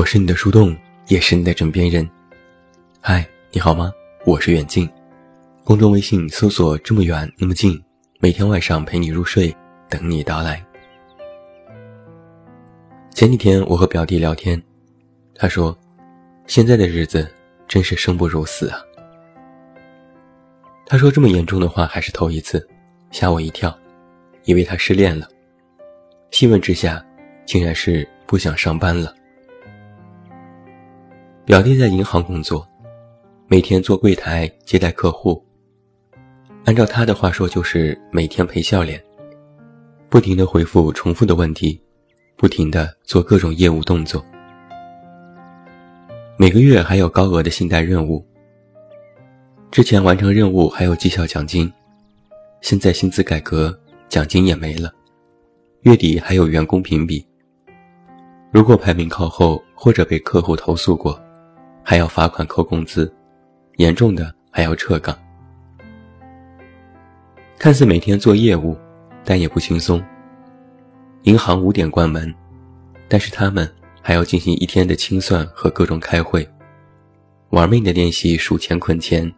我是你的树洞，也是你的枕边人。嗨，你好吗？我是远近，公众微信搜索“这么远那么近”，每天晚上陪你入睡，等你到来。前几天我和表弟聊天，他说：“现在的日子真是生不如死啊。”他说这么严重的话还是头一次，吓我一跳，以为他失恋了。细问之下，竟然是不想上班了。表弟在银行工作，每天做柜台接待客户。按照他的话说，就是每天陪笑脸，不停的回复重复的问题，不停的做各种业务动作。每个月还有高额的信贷任务。之前完成任务还有绩效奖金，现在薪资改革，奖金也没了。月底还有员工评比，如果排名靠后或者被客户投诉过，还要罚款扣工资，严重的还要撤岗。看似每天做业务，但也不轻松。银行五点关门，但是他们还要进行一天的清算和各种开会，玩命的练习数钱捆钱，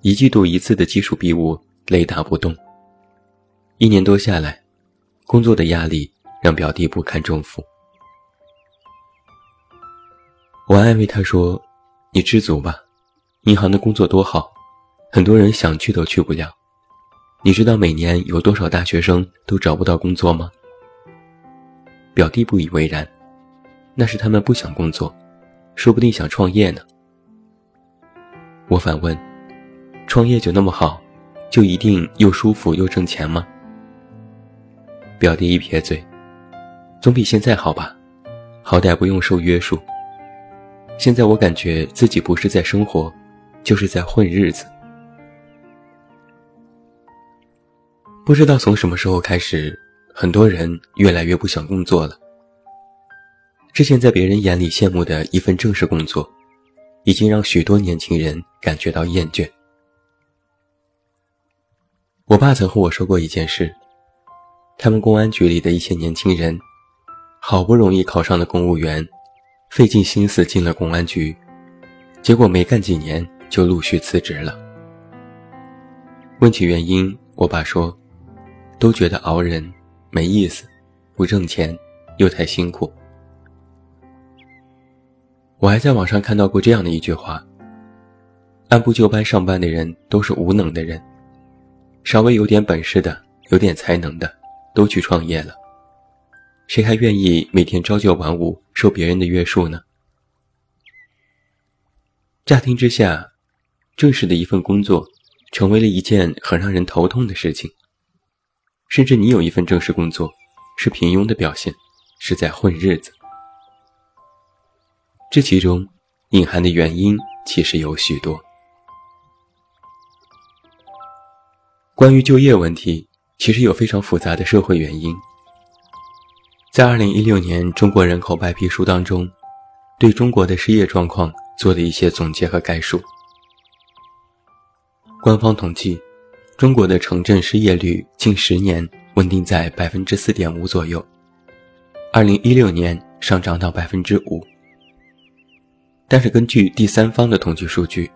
一季度一次的基础比武，雷打不动。一年多下来。工作的压力让表弟不堪重负，我安慰他说：“你知足吧，银行的工作多好，很多人想去都去不了。你知道每年有多少大学生都找不到工作吗？”表弟不以为然：“那是他们不想工作，说不定想创业呢。”我反问：“创业就那么好，就一定又舒服又挣钱吗？”表弟一撇嘴，总比现在好吧，好歹不用受约束。现在我感觉自己不是在生活，就是在混日子。不知道从什么时候开始，很多人越来越不想工作了。之前在别人眼里羡慕的一份正式工作，已经让许多年轻人感觉到厌倦。我爸曾和我说过一件事。他们公安局里的一些年轻人，好不容易考上了公务员，费尽心思进了公安局，结果没干几年就陆续辞职了。问起原因，我爸说，都觉得熬人没意思，不挣钱，又太辛苦。我还在网上看到过这样的一句话：按部就班上班的人都是无能的人，稍微有点本事的，有点才能的。都去创业了，谁还愿意每天朝九晚五受别人的约束呢？乍听之下，正式的一份工作成为了一件很让人头痛的事情。甚至你有一份正式工作，是平庸的表现，是在混日子。这其中隐含的原因其实有许多。关于就业问题。其实有非常复杂的社会原因。在二零一六年中国人口白皮书当中，对中国的失业状况做了一些总结和概述。官方统计，中国的城镇失业率近十年稳定在百分之四点五左右，二零一六年上涨到百分之五。但是根据第三方的统计数据，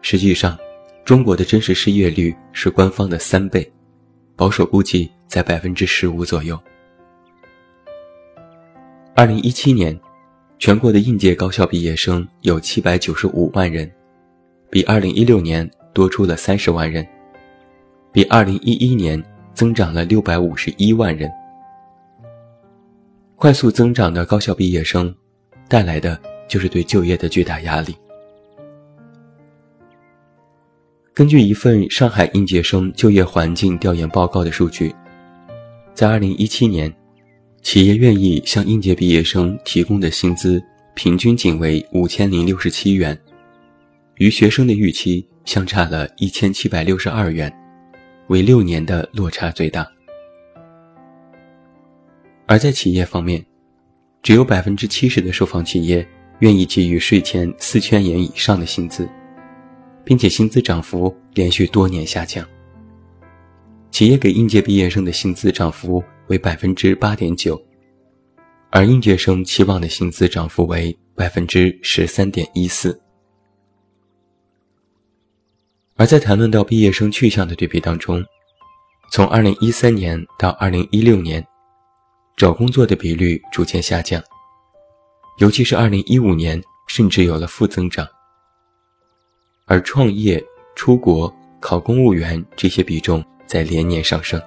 实际上，中国的真实失业率是官方的三倍。保守估计在百分之十五左右。二零一七年，全国的应届高校毕业生有七百九十五万人，比二零一六年多出了三十万人，比二零一一年增长了六百五十一万人。快速增长的高校毕业生，带来的就是对就业的巨大压力。根据一份上海应届生就业环境调研报告的数据，在2017年，企业愿意向应届毕业生提供的薪资平均仅为五千零六十七元，与学生的预期相差了一千七百六十二元，为六年的落差最大。而在企业方面，只有百分之七十的受访企业愿意给予税前四千元以上的薪资。并且薪资涨幅连续多年下降。企业给应届毕业生的薪资涨幅为百分之八点九，而应届生期望的薪资涨幅为百分之十三点一四。而在谈论到毕业生去向的对比当中，从二零一三年到二零一六年，找工作的比率逐渐下降，尤其是二零一五年，甚至有了负增长。而创业、出国、考公务员这些比重在连年上升，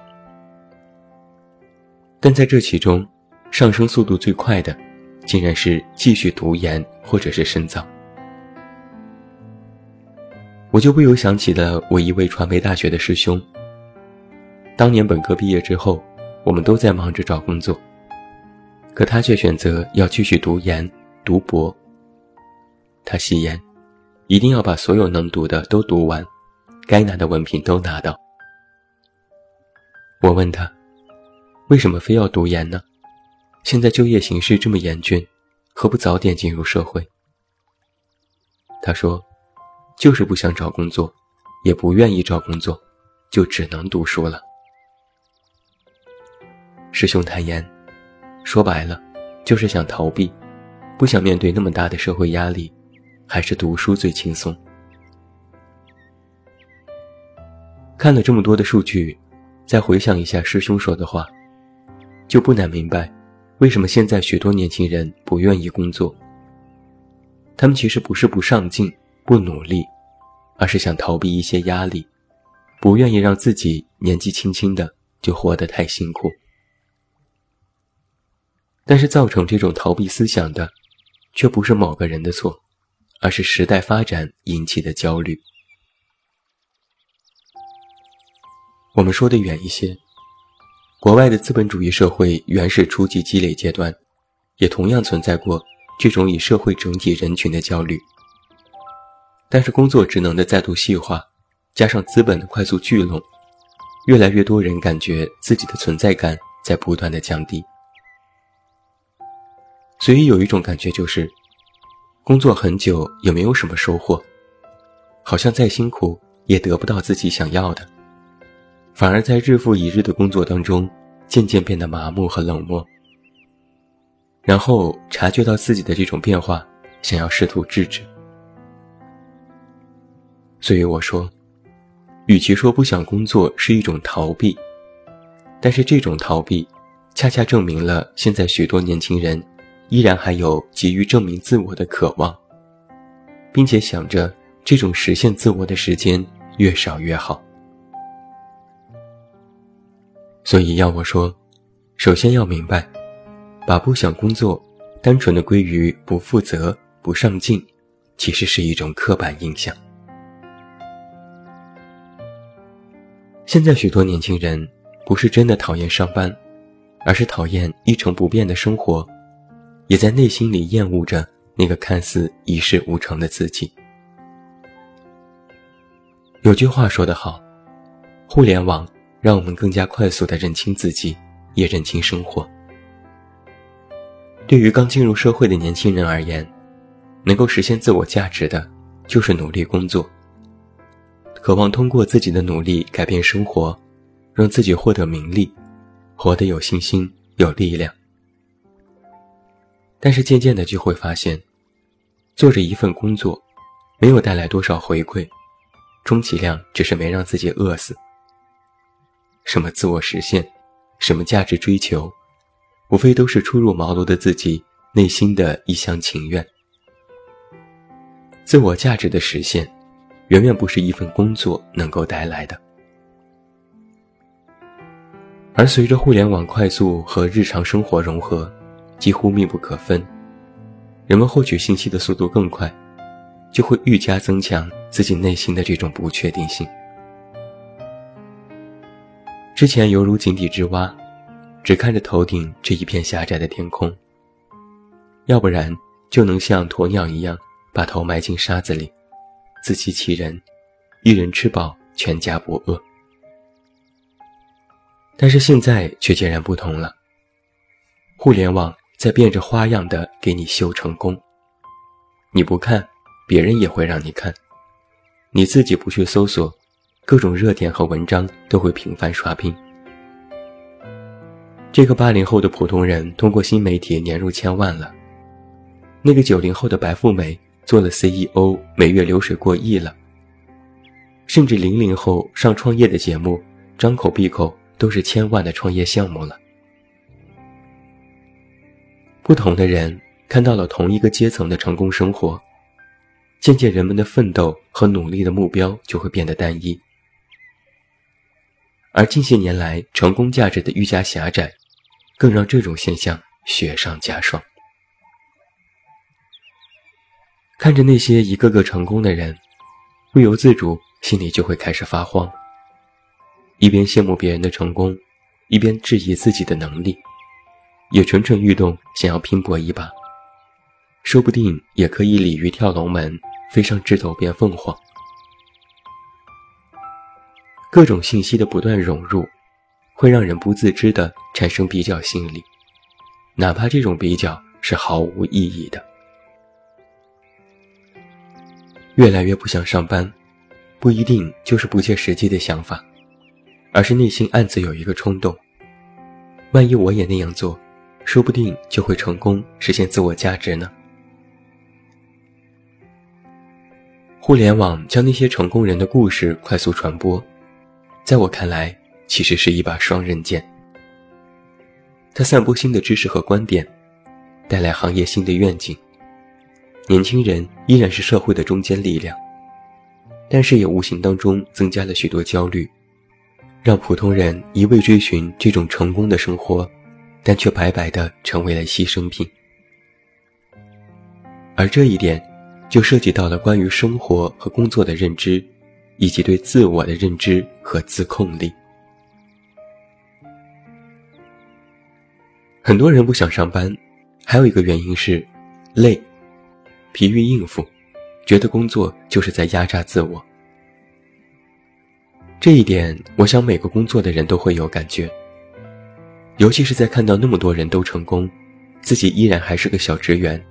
但在这其中，上升速度最快的，竟然是继续读研或者是深造。我就不由想起了我一位传媒大学的师兄。当年本科毕业之后，我们都在忙着找工作，可他却选择要继续读研、读博。他誓言，一定要把所有能读的都读完，该拿的文凭都拿到。我问他，为什么非要读研呢？现在就业形势这么严峻，何不早点进入社会？他说，就是不想找工作，也不愿意找工作，就只能读书了。师兄坦言，说白了，就是想逃避，不想面对那么大的社会压力，还是读书最轻松。看了这么多的数据，再回想一下师兄说的话，就不难明白，为什么现在许多年轻人不愿意工作。他们其实不是不上进、不努力，而是想逃避一些压力，不愿意让自己年纪轻轻的就活得太辛苦。但是造成这种逃避思想的，却不是某个人的错，而是时代发展引起的焦虑。我们说的远一些，国外的资本主义社会原始初级积累阶段，也同样存在过这种以社会整体人群的焦虑。但是工作职能的再度细化，加上资本的快速聚拢，越来越多人感觉自己的存在感在不断的降低。所以有一种感觉就是，工作很久也没有什么收获，好像再辛苦也得不到自己想要的，反而在日复一日的工作当中，渐渐变得麻木和冷漠。然后察觉到自己的这种变化，想要试图制止。所以我说，与其说不想工作是一种逃避，但是这种逃避，恰恰证明了现在许多年轻人。依然还有急于证明自我的渴望，并且想着这种实现自我的时间越少越好。所以要我说，首先要明白，把不想工作单纯的归于不负责、不上进，其实是一种刻板印象。现在许多年轻人不是真的讨厌上班，而是讨厌一成不变的生活。也在内心里厌恶着那个看似一事无成的自己。有句话说得好，互联网让我们更加快速地认清自己，也认清生活。对于刚进入社会的年轻人而言，能够实现自我价值的，就是努力工作，渴望通过自己的努力改变生活，让自己获得名利，活得有信心、有力量。但是渐渐的就会发现，做着一份工作，没有带来多少回馈，充其量只是没让自己饿死。什么自我实现，什么价值追求，无非都是初入茅庐的自己内心的一厢情愿。自我价值的实现，远远不是一份工作能够带来的。而随着互联网快速和日常生活融合。几乎密不可分，人们获取信息的速度更快，就会愈加增强自己内心的这种不确定性。之前犹如井底之蛙，只看着头顶这一片狭窄的天空；要不然就能像鸵鸟一样把头埋进沙子里，自欺欺人，一人吃饱全家不饿。但是现在却截然不同了，互联网。在变着花样的给你秀成功，你不看，别人也会让你看；你自己不去搜索，各种热点和文章都会频繁刷屏。这个八零后的普通人通过新媒体年入千万了，那个九零后的白富美做了 CEO，每月流水过亿了，甚至零零后上创业的节目，张口闭口都是千万的创业项目了。不同的人看到了同一个阶层的成功生活，渐渐人们的奋斗和努力的目标就会变得单一，而近些年来成功价值的愈加狭窄。更让这种现象雪上加霜。看着那些一个个成功的人，不由自主心里就会开始发慌，一边羡慕别人的成功，一边质疑自己的能力，也蠢蠢欲动，想要拼搏一把，说不定也可以鲤鱼跳龙门，飞上枝头变凤凰。各种信息的不断融入。会让人不自知地产生比较心理，哪怕这种比较是毫无意义的。越来越不想上班，不一定就是不切实际的想法，而是内心暗自有一个冲动：万一我也那样做，说不定就会成功实现自我价值呢。互联网将那些成功人的故事快速传播，在我看来。其实是一把双刃剑。它散播新的知识和观点，带来行业新的愿景。年轻人依然是社会的中坚力量，但是也无形当中增加了许多焦虑，让普通人一味追寻这种成功的生活，但却白白的成为了牺牲品。而这一点，就涉及到了关于生活和工作的认知，以及对自我的认知和自控力。很多人不想上班，还有一个原因是累、疲于应付，觉得工作就是在压榨自我。这一点，我想每个工作的人都会有感觉。尤其是在看到那么多人都成功，自己依然还是个小职员，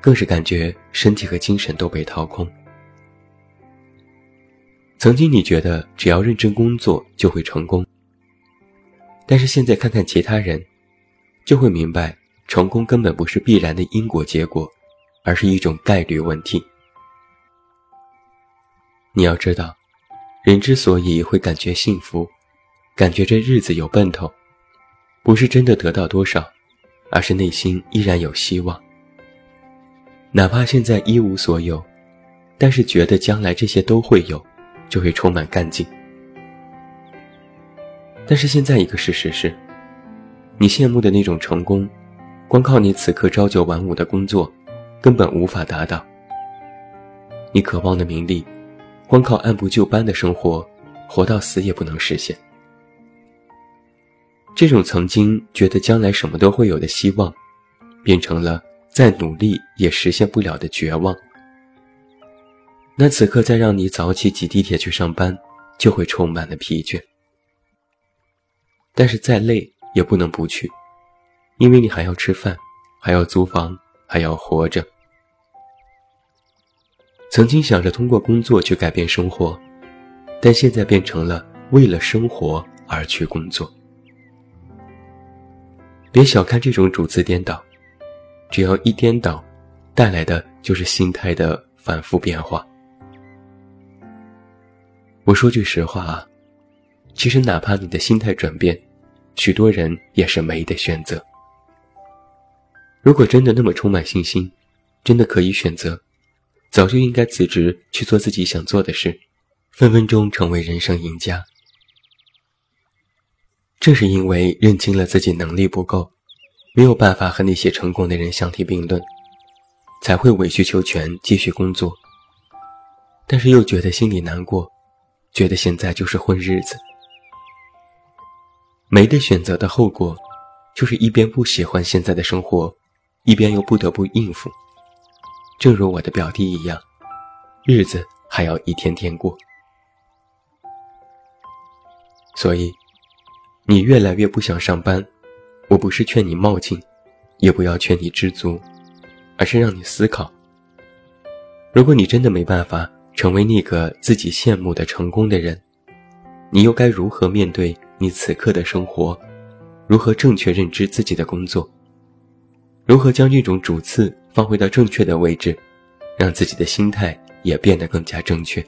更是感觉身体和精神都被掏空。曾经你觉得只要认真工作就会成功，但是现在看看其他人。就会明白，成功根本不是必然的因果结果，而是一种概率问题。你要知道，人之所以会感觉幸福，感觉这日子有奔头，不是真的得到多少，而是内心依然有希望。哪怕现在一无所有，但是觉得将来这些都会有，就会充满干劲。但是现在一个事实是。你羡慕的那种成功，光靠你此刻朝九晚五的工作，根本无法达到；你渴望的名利，光靠按部就班的生活，活到死也不能实现。这种曾经觉得将来什么都会有的希望，变成了再努力也实现不了的绝望。那此刻再让你早起挤地铁去上班，就会充满了疲倦。但是再累。也不能不去，因为你还要吃饭，还要租房，还要活着。曾经想着通过工作去改变生活，但现在变成了为了生活而去工作。别小看这种主次颠倒，只要一颠倒，带来的就是心态的反复变化。我说句实话啊，其实哪怕你的心态转变。许多人也是没得选择。如果真的那么充满信心，真的可以选择，早就应该辞职去做自己想做的事，分分钟成为人生赢家。正是因为认清了自己能力不够，没有办法和那些成功的人相提并论，才会委曲求全继续工作。但是又觉得心里难过，觉得现在就是混日子。没得选择的后果，就是一边不喜欢现在的生活，一边又不得不应付。正如我的表弟一样，日子还要一天天过。所以，你越来越不想上班，我不是劝你冒进，也不要劝你知足，而是让你思考：如果你真的没办法成为那个自己羡慕的成功的人，你又该如何面对？你此刻的生活，如何正确认知自己的工作，如何将这种主次放回到正确的位置，让自己的心态也变得更加正确。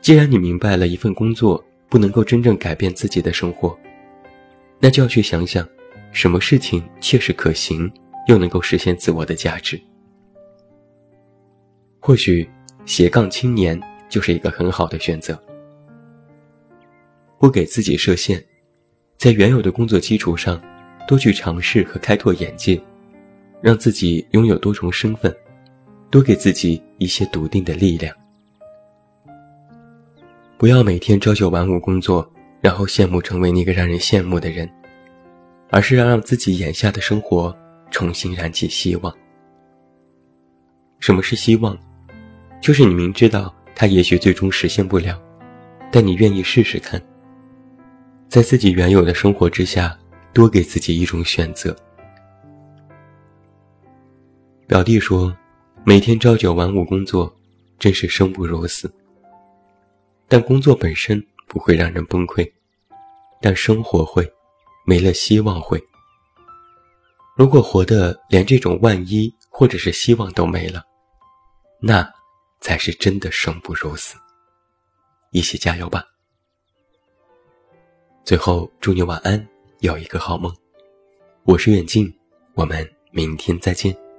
既然你明白了一份工作不能够真正改变自己的生活，那就要去想想，什么事情切实可行，又能够实现自我的价值。或许斜杠青年就是一个很好的选择。不给自己设限，在原有的工作基础上，多去尝试和开拓眼界，让自己拥有多重身份，多给自己一些笃定的力量。不要每天朝九晚五工作，然后羡慕成为那个让人羡慕的人，而是要让自己眼下的生活重新燃起希望。什么是希望？就是你明知道它也许最终实现不了，但你愿意试试看。在自己原有的生活之下，多给自己一种选择。表弟说：“每天朝九晚五工作，真是生不如死。但工作本身不会让人崩溃，但生活会，没了希望会。如果活的连这种万一或者是希望都没了，那才是真的生不如死。一起加油吧！”最后，祝你晚安，有一个好梦。我是远近，我们明天再见。